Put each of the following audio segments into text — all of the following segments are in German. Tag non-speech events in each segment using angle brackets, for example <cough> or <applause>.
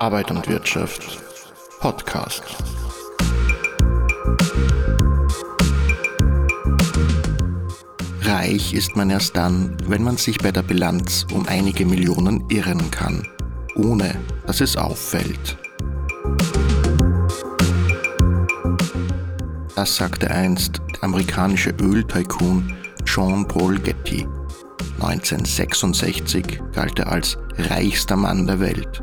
Arbeit und Wirtschaft Podcast. Reich ist man erst dann, wenn man sich bei der Bilanz um einige Millionen irren kann, ohne dass es auffällt. Das sagte einst der amerikanische Öltycoon John Paul Getty. 1966 galt er als reichster Mann der Welt.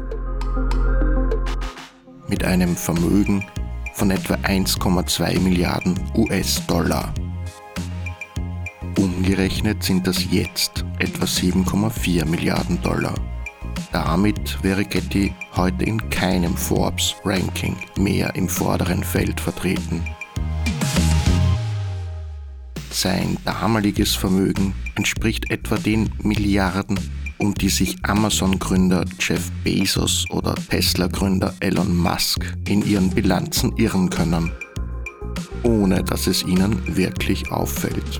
Mit einem Vermögen von etwa 1,2 Milliarden US-Dollar. Umgerechnet sind das jetzt etwa 7,4 Milliarden Dollar. Damit wäre Getty heute in keinem Forbes-Ranking mehr im vorderen Feld vertreten. Sein damaliges Vermögen entspricht etwa den Milliarden, um die sich Amazon-Gründer Jeff Bezos oder Tesla-Gründer Elon Musk in ihren Bilanzen irren können, ohne dass es ihnen wirklich auffällt.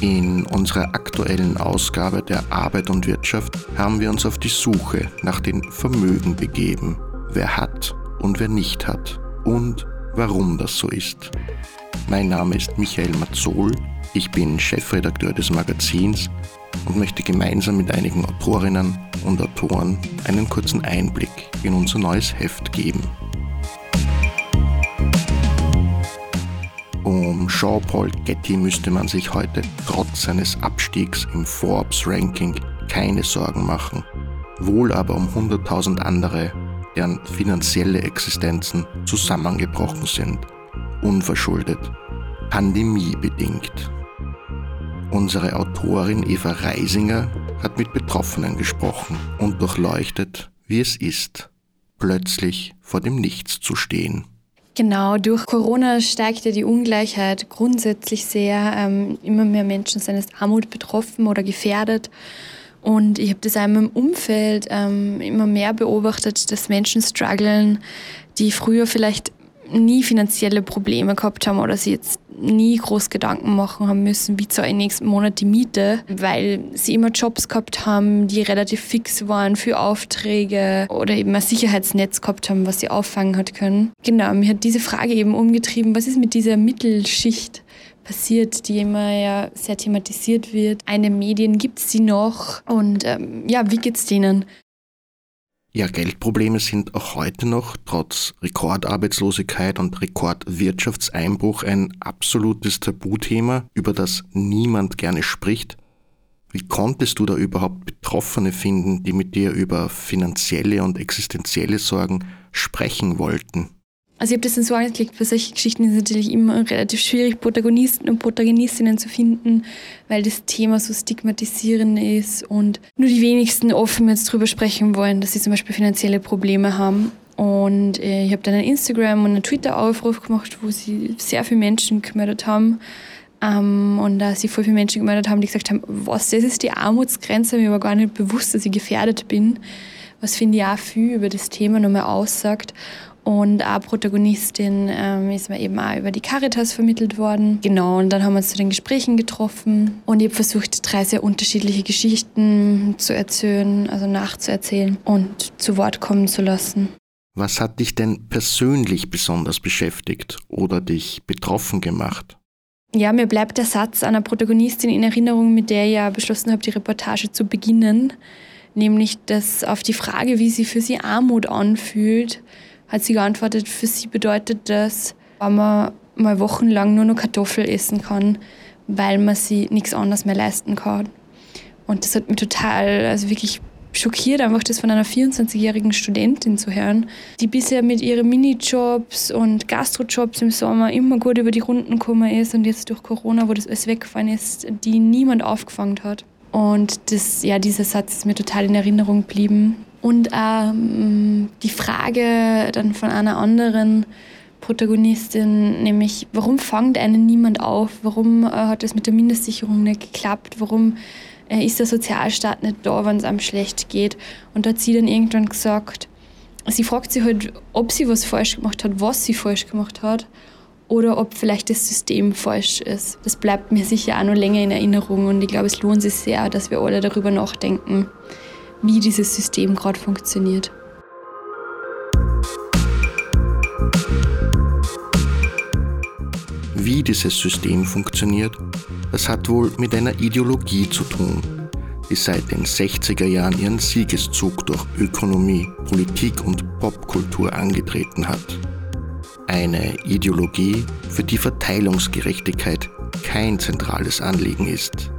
In unserer aktuellen Ausgabe der Arbeit und Wirtschaft haben wir uns auf die Suche nach den Vermögen begeben, wer hat und wer nicht hat und warum das so ist. Mein Name ist Michael Mazzol, ich bin Chefredakteur des Magazins und möchte gemeinsam mit einigen Autorinnen und Autoren einen kurzen Einblick in unser neues Heft geben. Um Jean-Paul Getty müsste man sich heute trotz seines Abstiegs im Forbes-Ranking keine Sorgen machen, wohl aber um 100.000 andere deren finanzielle Existenzen zusammengebrochen sind, unverschuldet, pandemiebedingt. Unsere Autorin Eva Reisinger hat mit Betroffenen gesprochen und durchleuchtet, wie es ist, plötzlich vor dem Nichts zu stehen. Genau, durch Corona steigt ja die Ungleichheit grundsätzlich sehr. Ähm, immer mehr Menschen sind aus Armut betroffen oder gefährdet. Und ich habe das auch in meinem Umfeld ähm, immer mehr beobachtet, dass Menschen strugglen, die früher vielleicht nie finanzielle Probleme gehabt haben oder sie jetzt nie groß Gedanken machen haben müssen, wie zahle ich nächsten Monat die Miete, weil sie immer Jobs gehabt haben, die relativ fix waren für Aufträge oder eben ein Sicherheitsnetz gehabt haben, was sie auffangen hat können. Genau, mir hat diese Frage eben umgetrieben, was ist mit dieser Mittelschicht? passiert, die immer ja sehr thematisiert wird. Eine Medien gibt es sie noch und ähm, ja, wie geht's denen? Ja, Geldprobleme sind auch heute noch trotz Rekordarbeitslosigkeit und Rekordwirtschaftseinbruch ein absolutes Tabuthema, über das niemand gerne spricht. Wie konntest du da überhaupt Betroffene finden, die mit dir über finanzielle und existenzielle Sorgen sprechen wollten? Also ich habe das dann so angeklickt, bei solchen Geschichten ist es natürlich immer relativ schwierig, Protagonisten und Protagonistinnen zu finden, weil das Thema so stigmatisierend ist und nur die wenigsten offen jetzt darüber sprechen wollen, dass sie zum Beispiel finanzielle Probleme haben. Und äh, ich habe dann einen Instagram- und einen Twitter-Aufruf gemacht, wo sie sehr viele Menschen gemeldet haben. Ähm, und da sich voll viele Menschen gemeldet haben, die gesagt haben, was, das ist die Armutsgrenze, mir war gar nicht bewusst, dass ich gefährdet bin. Was finde ich auch viel über das Thema nochmal aussagt. Und eine Protagonistin ähm, ist mir eben auch über die Caritas vermittelt worden. Genau, und dann haben wir uns zu den Gesprächen getroffen. Und ich habe versucht, drei sehr unterschiedliche Geschichten zu erzählen, also nachzuerzählen und zu Wort kommen zu lassen. Was hat dich denn persönlich besonders beschäftigt oder dich betroffen gemacht? Ja, mir bleibt der Satz einer Protagonistin in Erinnerung, mit der ich ja beschlossen habe, die Reportage zu beginnen. Nämlich, dass auf die Frage, wie sie für sie Armut anfühlt, hat sie geantwortet, für sie bedeutet das, wenn man mal wochenlang nur noch Kartoffel essen kann, weil man sie nichts anderes mehr leisten kann. Und das hat mich total, also wirklich schockiert, einfach das von einer 24-jährigen Studentin zu hören, die bisher mit ihren Minijobs und Gastrojobs im Sommer immer gut über die Runden gekommen ist und jetzt durch Corona, wo das alles weggefallen ist, die niemand aufgefangen hat. Und das, ja, dieser Satz ist mir total in Erinnerung geblieben. Und ähm, die Frage dann von einer anderen Protagonistin, nämlich warum fängt einen niemand auf? Warum äh, hat es mit der Mindestsicherung nicht geklappt? Warum äh, ist der Sozialstaat nicht da, wenn es einem schlecht geht? Und da hat sie dann irgendwann gesagt, sie fragt sich halt, ob sie was falsch gemacht hat, was sie falsch gemacht hat oder ob vielleicht das System falsch ist. Das bleibt mir sicher auch noch länger in Erinnerung und ich glaube, es lohnt sich sehr, dass wir alle darüber nachdenken wie dieses System gerade funktioniert. Wie dieses System funktioniert, das hat wohl mit einer Ideologie zu tun, die seit den 60er Jahren ihren Siegeszug durch Ökonomie, Politik und Popkultur angetreten hat. Eine Ideologie, für die Verteilungsgerechtigkeit kein zentrales Anliegen ist,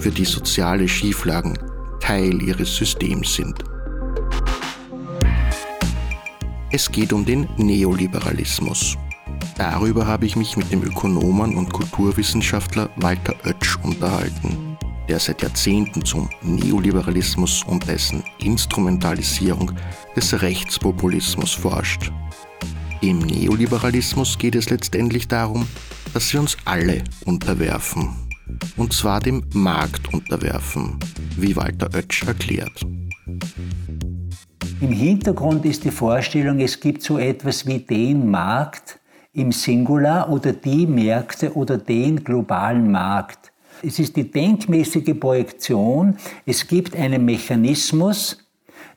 für die soziale Schieflagen Teil ihres Systems sind. Es geht um den Neoliberalismus. Darüber habe ich mich mit dem Ökonomen und Kulturwissenschaftler Walter Oetsch unterhalten, der seit Jahrzehnten zum Neoliberalismus und dessen Instrumentalisierung des Rechtspopulismus forscht. Im Neoliberalismus geht es letztendlich darum, dass wir uns alle unterwerfen. Und zwar dem Markt unterwerfen, wie Walter Oetsch erklärt. Im Hintergrund ist die Vorstellung, es gibt so etwas wie den Markt im Singular oder die Märkte oder den globalen Markt. Es ist die denkmäßige Projektion, es gibt einen Mechanismus,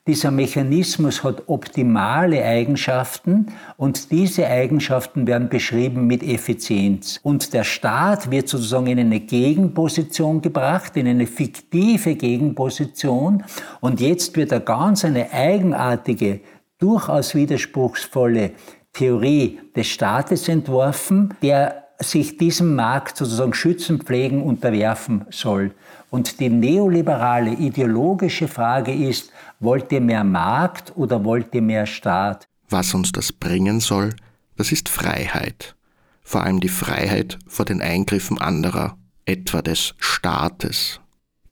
dieser Mechanismus hat optimale Eigenschaften und diese Eigenschaften werden beschrieben mit Effizienz. Und der Staat wird sozusagen in eine Gegenposition gebracht, in eine fiktive Gegenposition. Und jetzt wird er ganz eine eigenartige, durchaus widerspruchsvolle Theorie des Staates entworfen, der sich diesem Markt sozusagen schützen, pflegen, unterwerfen soll. Und die neoliberale ideologische Frage ist, wollt ihr mehr Markt oder wollt ihr mehr Staat? Was uns das bringen soll, das ist Freiheit. Vor allem die Freiheit vor den Eingriffen anderer, etwa des Staates.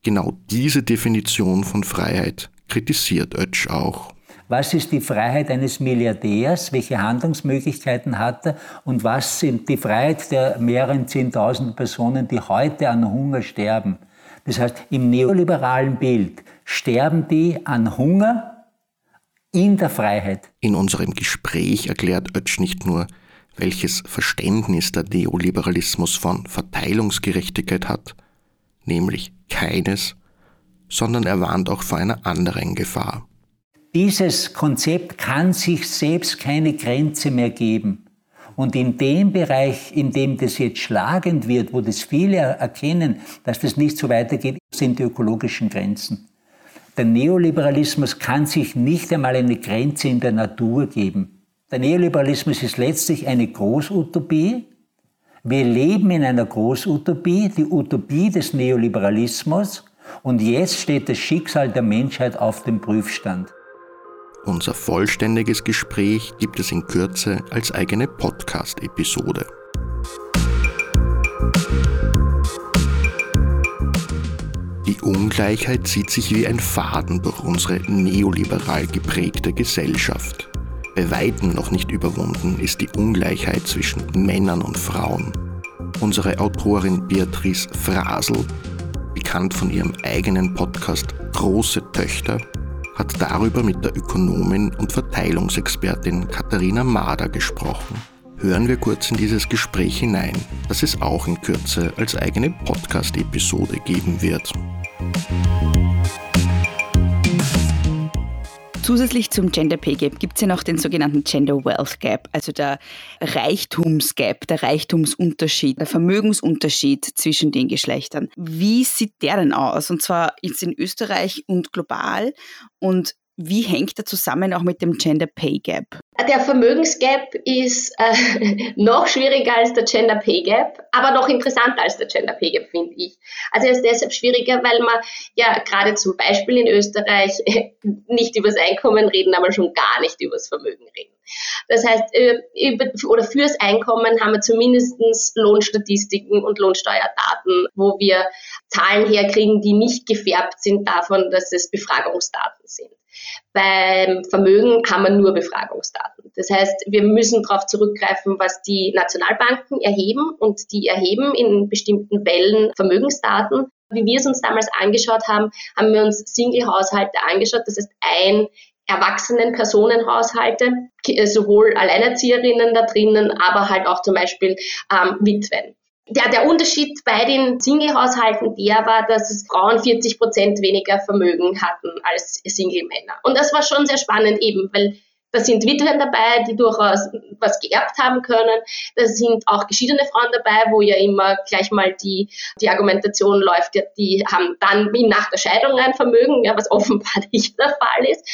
Genau diese Definition von Freiheit kritisiert Oetsch auch. Was ist die Freiheit eines Milliardärs? Welche Handlungsmöglichkeiten hat er? Und was sind die Freiheit der mehreren Zehntausend Personen, die heute an Hunger sterben? Das heißt, im neoliberalen Bild sterben die an Hunger in der Freiheit. In unserem Gespräch erklärt Oetsch nicht nur, welches Verständnis der Neoliberalismus von Verteilungsgerechtigkeit hat, nämlich keines, sondern er warnt auch vor einer anderen Gefahr. Dieses Konzept kann sich selbst keine Grenze mehr geben. Und in dem Bereich, in dem das jetzt schlagend wird, wo das viele erkennen, dass das nicht so weitergeht, sind die ökologischen Grenzen. Der Neoliberalismus kann sich nicht einmal eine Grenze in der Natur geben. Der Neoliberalismus ist letztlich eine Großutopie. Wir leben in einer Großutopie, die Utopie des Neoliberalismus. Und jetzt steht das Schicksal der Menschheit auf dem Prüfstand. Unser vollständiges Gespräch gibt es in Kürze als eigene Podcast-Episode. Die Ungleichheit zieht sich wie ein Faden durch unsere neoliberal geprägte Gesellschaft. Bei weitem noch nicht überwunden ist die Ungleichheit zwischen Männern und Frauen. Unsere Autorin Beatrice Frasel, bekannt von ihrem eigenen Podcast Große Töchter, hat darüber mit der Ökonomin und Verteilungsexpertin Katharina Mader gesprochen. Hören wir kurz in dieses Gespräch hinein, das es auch in Kürze als eigene Podcast-Episode geben wird. Zusätzlich zum Gender Pay Gap gibt es ja noch den sogenannten Gender Wealth Gap, also der Reichtumsgap, der Reichtumsunterschied, der Vermögensunterschied zwischen den Geschlechtern. Wie sieht der denn aus? Und zwar jetzt in Österreich und global. Und wie hängt er zusammen auch mit dem Gender Pay Gap? Der Vermögensgap ist äh, <laughs> noch schwieriger als der Gender Pay Gap, aber noch interessanter als der Gender Pay Gap, finde ich. Also er ist deshalb schwieriger, weil man ja gerade zum Beispiel in Österreich <laughs> nicht über das Einkommen reden, aber schon gar nicht über das Vermögen reden. Das heißt, äh, über, oder fürs Einkommen haben wir zumindest Lohnstatistiken und Lohnsteuerdaten, wo wir Zahlen herkriegen, die nicht gefärbt sind davon, dass es Befragungsdaten sind. Beim Vermögen haben wir nur Befragungsdaten. Das heißt, wir müssen darauf zurückgreifen, was die Nationalbanken erheben und die erheben in bestimmten Fällen Vermögensdaten. Wie wir es uns damals angeschaut haben, haben wir uns Single-Haushalte angeschaut. Das heißt, ein erwachsenen Personenhaushalte, sowohl Alleinerzieherinnen da drinnen, aber halt auch zum Beispiel ähm, Witwen. Der, der Unterschied bei den Single-Haushalten, der war, dass Frauen 40 Prozent weniger Vermögen hatten als Single-Männer. Und das war schon sehr spannend eben, weil da sind Witwen dabei, die durchaus was geerbt haben können. Da sind auch geschiedene Frauen dabei, wo ja immer gleich mal die, die Argumentation läuft, ja, die haben dann wie nach der Scheidung ein Vermögen, ja, was <laughs> offenbar nicht der Fall ist.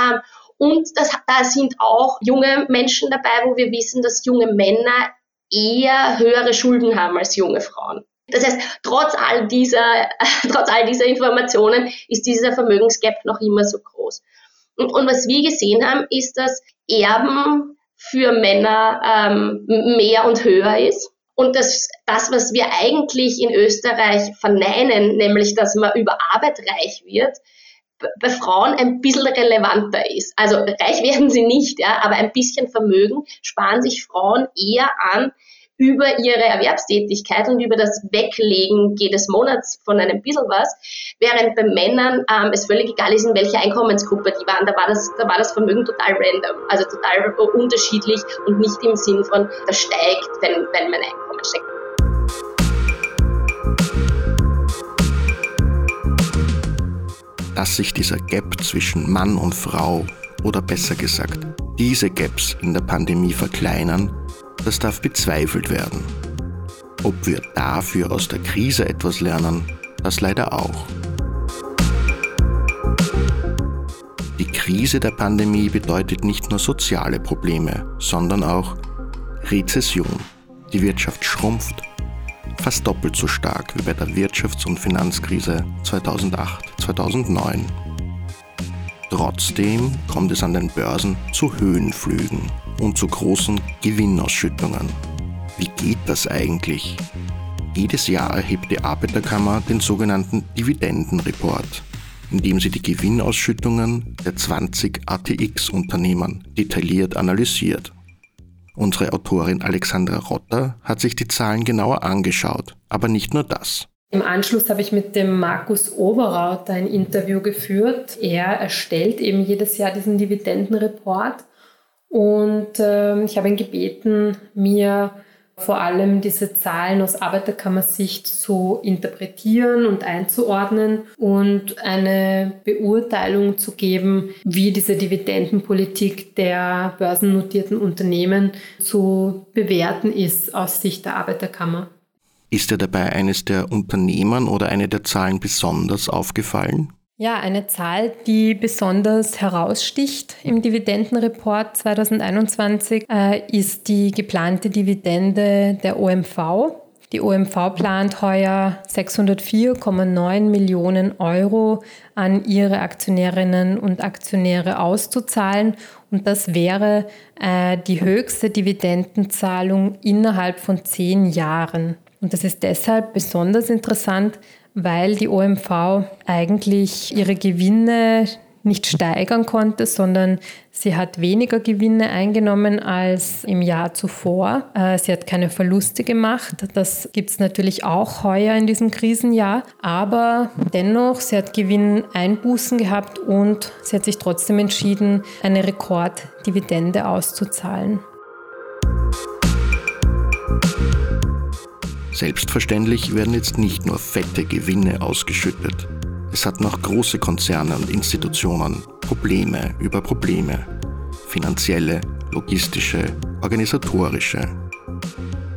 Ähm, und das, da sind auch junge Menschen dabei, wo wir wissen, dass junge Männer eher höhere Schulden haben als junge Frauen. Das heißt, trotz all dieser, <laughs> trotz all dieser Informationen ist dieser Vermögensgap noch immer so groß. Und, was wir gesehen haben, ist, dass Erben für Männer ähm, mehr und höher ist. Und dass das, was wir eigentlich in Österreich verneinen, nämlich dass man über Arbeit reich wird, bei Frauen ein bisschen relevanter ist. Also reich <laughs> werden sie nicht, ja, aber ein bisschen Vermögen sparen sich Frauen eher an über ihre Erwerbstätigkeit und über das Weglegen jedes Monats von einem bisschen was, während bei Männern ähm, es völlig egal ist, in welcher Einkommensgruppe die waren. Da war, das, da war das Vermögen total random, also total unterschiedlich und nicht im Sinn von, das steigt, wenn, wenn mein Einkommen steigt. dass sich dieser Gap zwischen Mann und Frau oder besser gesagt diese Gaps in der Pandemie verkleinern, das darf bezweifelt werden. Ob wir dafür aus der Krise etwas lernen, das leider auch. Die Krise der Pandemie bedeutet nicht nur soziale Probleme, sondern auch Rezession. Die Wirtschaft schrumpft, fast doppelt so stark wie bei der Wirtschafts- und Finanzkrise 2008-2009. Trotzdem kommt es an den Börsen zu Höhenflügen und zu großen Gewinnausschüttungen. Wie geht das eigentlich? Jedes Jahr erhebt die Arbeiterkammer den sogenannten Dividendenreport, in dem sie die Gewinnausschüttungen der 20 ATX-Unternehmen detailliert analysiert. Unsere Autorin Alexandra Rotter hat sich die Zahlen genauer angeschaut, aber nicht nur das. Im Anschluss habe ich mit dem Markus Oberrauter ein Interview geführt. Er erstellt eben jedes Jahr diesen Dividendenreport und äh, ich habe ihn gebeten, mir vor allem diese Zahlen aus Arbeiterkammersicht zu interpretieren und einzuordnen und eine Beurteilung zu geben, wie diese Dividendenpolitik der börsennotierten Unternehmen zu bewerten ist aus Sicht der Arbeiterkammer. Ist dir dabei eines der Unternehmen oder eine der Zahlen besonders aufgefallen? Ja, eine Zahl, die besonders heraussticht im Dividendenreport 2021, äh, ist die geplante Dividende der OMV. Die OMV plant heuer 604,9 Millionen Euro an ihre Aktionärinnen und Aktionäre auszuzahlen. Und das wäre äh, die höchste Dividendenzahlung innerhalb von zehn Jahren. Und das ist deshalb besonders interessant, weil die OMV eigentlich ihre Gewinne nicht steigern konnte, sondern sie hat weniger Gewinne eingenommen als im Jahr zuvor. Äh, sie hat keine Verluste gemacht. Das gibt es natürlich auch heuer in diesem Krisenjahr. Aber dennoch, sie hat Gewinneinbußen gehabt und sie hat sich trotzdem entschieden, eine Rekorddividende auszuzahlen. Selbstverständlich werden jetzt nicht nur fette Gewinne ausgeschüttet. Es hatten auch große Konzerne und Institutionen Probleme über Probleme. Finanzielle, logistische, organisatorische.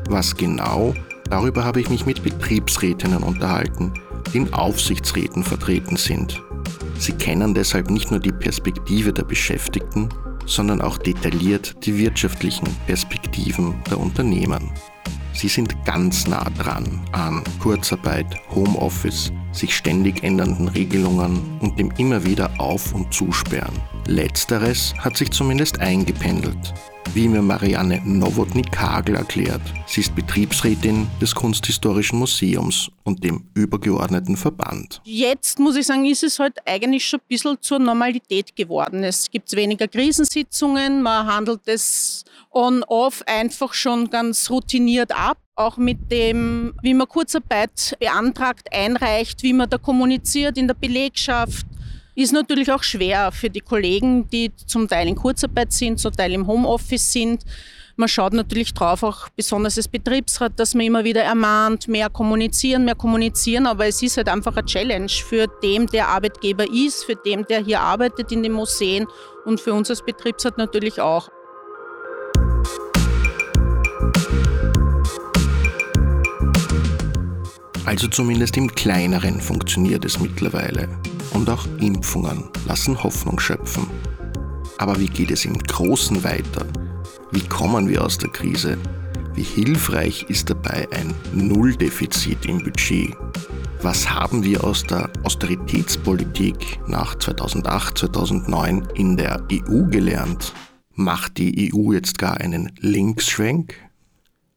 Was genau, darüber habe ich mich mit Betriebsrätinnen unterhalten, die in Aufsichtsräten vertreten sind. Sie kennen deshalb nicht nur die Perspektive der Beschäftigten, sondern auch detailliert die wirtschaftlichen Perspektiven der Unternehmen. Sie sind ganz nah dran an Kurzarbeit, Homeoffice, sich ständig ändernden Regelungen und dem immer wieder Auf- und Zusperren. Letzteres hat sich zumindest eingependelt, wie mir Marianne Nowotny-Kagel erklärt. Sie ist Betriebsrätin des Kunsthistorischen Museums und dem übergeordneten Verband. Jetzt muss ich sagen, ist es halt eigentlich schon ein bisschen zur Normalität geworden. Es gibt weniger Krisensitzungen, man handelt es on-off einfach schon ganz routiniert ab. Auch mit dem, wie man Kurzarbeit beantragt, einreicht, wie man da kommuniziert in der Belegschaft. Ist natürlich auch schwer für die Kollegen, die zum Teil in Kurzarbeit sind, zum Teil im Homeoffice sind. Man schaut natürlich drauf, auch besonders als Betriebsrat, dass man immer wieder ermahnt, mehr kommunizieren, mehr kommunizieren, aber es ist halt einfach eine Challenge für dem, der Arbeitgeber ist, für dem, der hier arbeitet in den Museen und für uns als Betriebsrat natürlich auch. Also zumindest im kleineren funktioniert es mittlerweile. Und auch Impfungen lassen Hoffnung schöpfen. Aber wie geht es im Großen weiter? Wie kommen wir aus der Krise? Wie hilfreich ist dabei ein Nulldefizit im Budget? Was haben wir aus der Austeritätspolitik nach 2008, 2009 in der EU gelernt? Macht die EU jetzt gar einen Linksschwenk?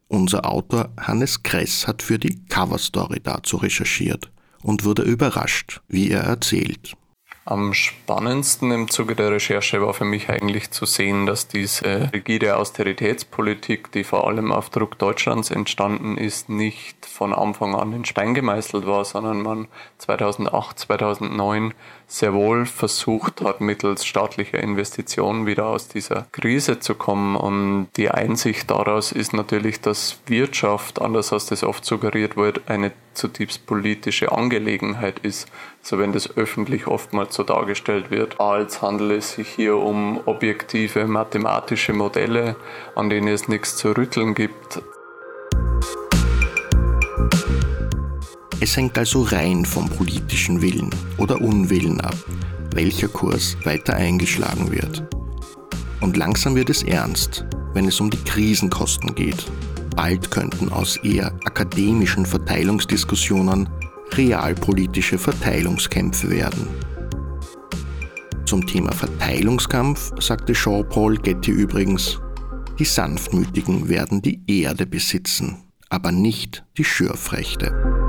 Unser Autor Hannes Kress hat für die Coverstory dazu recherchiert und wurde überrascht, wie er erzählt. Am spannendsten im Zuge der Recherche war für mich eigentlich zu sehen, dass diese rigide Austeritätspolitik, die vor allem auf Druck Deutschlands entstanden ist, nicht von Anfang an in Stein gemeißelt war, sondern man 2008, 2009 sehr wohl versucht hat, mittels staatlicher Investitionen wieder aus dieser Krise zu kommen. Und die Einsicht daraus ist natürlich, dass Wirtschaft, anders als das oft suggeriert wird, eine zutiefst politische Angelegenheit ist. Also wenn das öffentlich oftmals so dargestellt wird, als handele es sich hier um objektive mathematische Modelle, an denen es nichts zu rütteln gibt. Es hängt also rein vom politischen Willen oder Unwillen ab, welcher Kurs weiter eingeschlagen wird. Und langsam wird es ernst, wenn es um die Krisenkosten geht. Bald könnten aus eher akademischen Verteilungsdiskussionen realpolitische Verteilungskämpfe werden. Zum Thema Verteilungskampf sagte Jean-Paul Getty übrigens, die Sanftmütigen werden die Erde besitzen, aber nicht die Schürfrechte.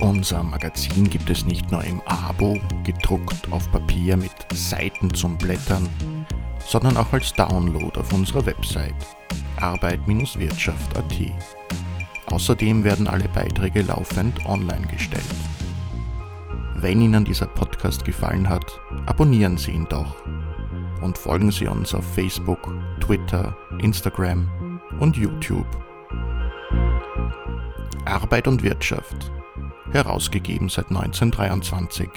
Unser Magazin gibt es nicht nur im Abo, gedruckt auf Papier mit Seiten zum Blättern, sondern auch als Download auf unserer Website arbeit-wirtschaft.at. Außerdem werden alle Beiträge laufend online gestellt. Wenn Ihnen dieser Podcast gefallen hat, abonnieren Sie ihn doch und folgen Sie uns auf Facebook, Twitter, Instagram und YouTube. Arbeit und Wirtschaft, herausgegeben seit 1923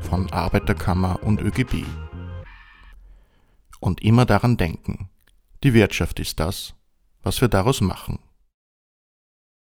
von Arbeiterkammer und ÖGB. Und immer daran denken, die Wirtschaft ist das, was wir daraus machen.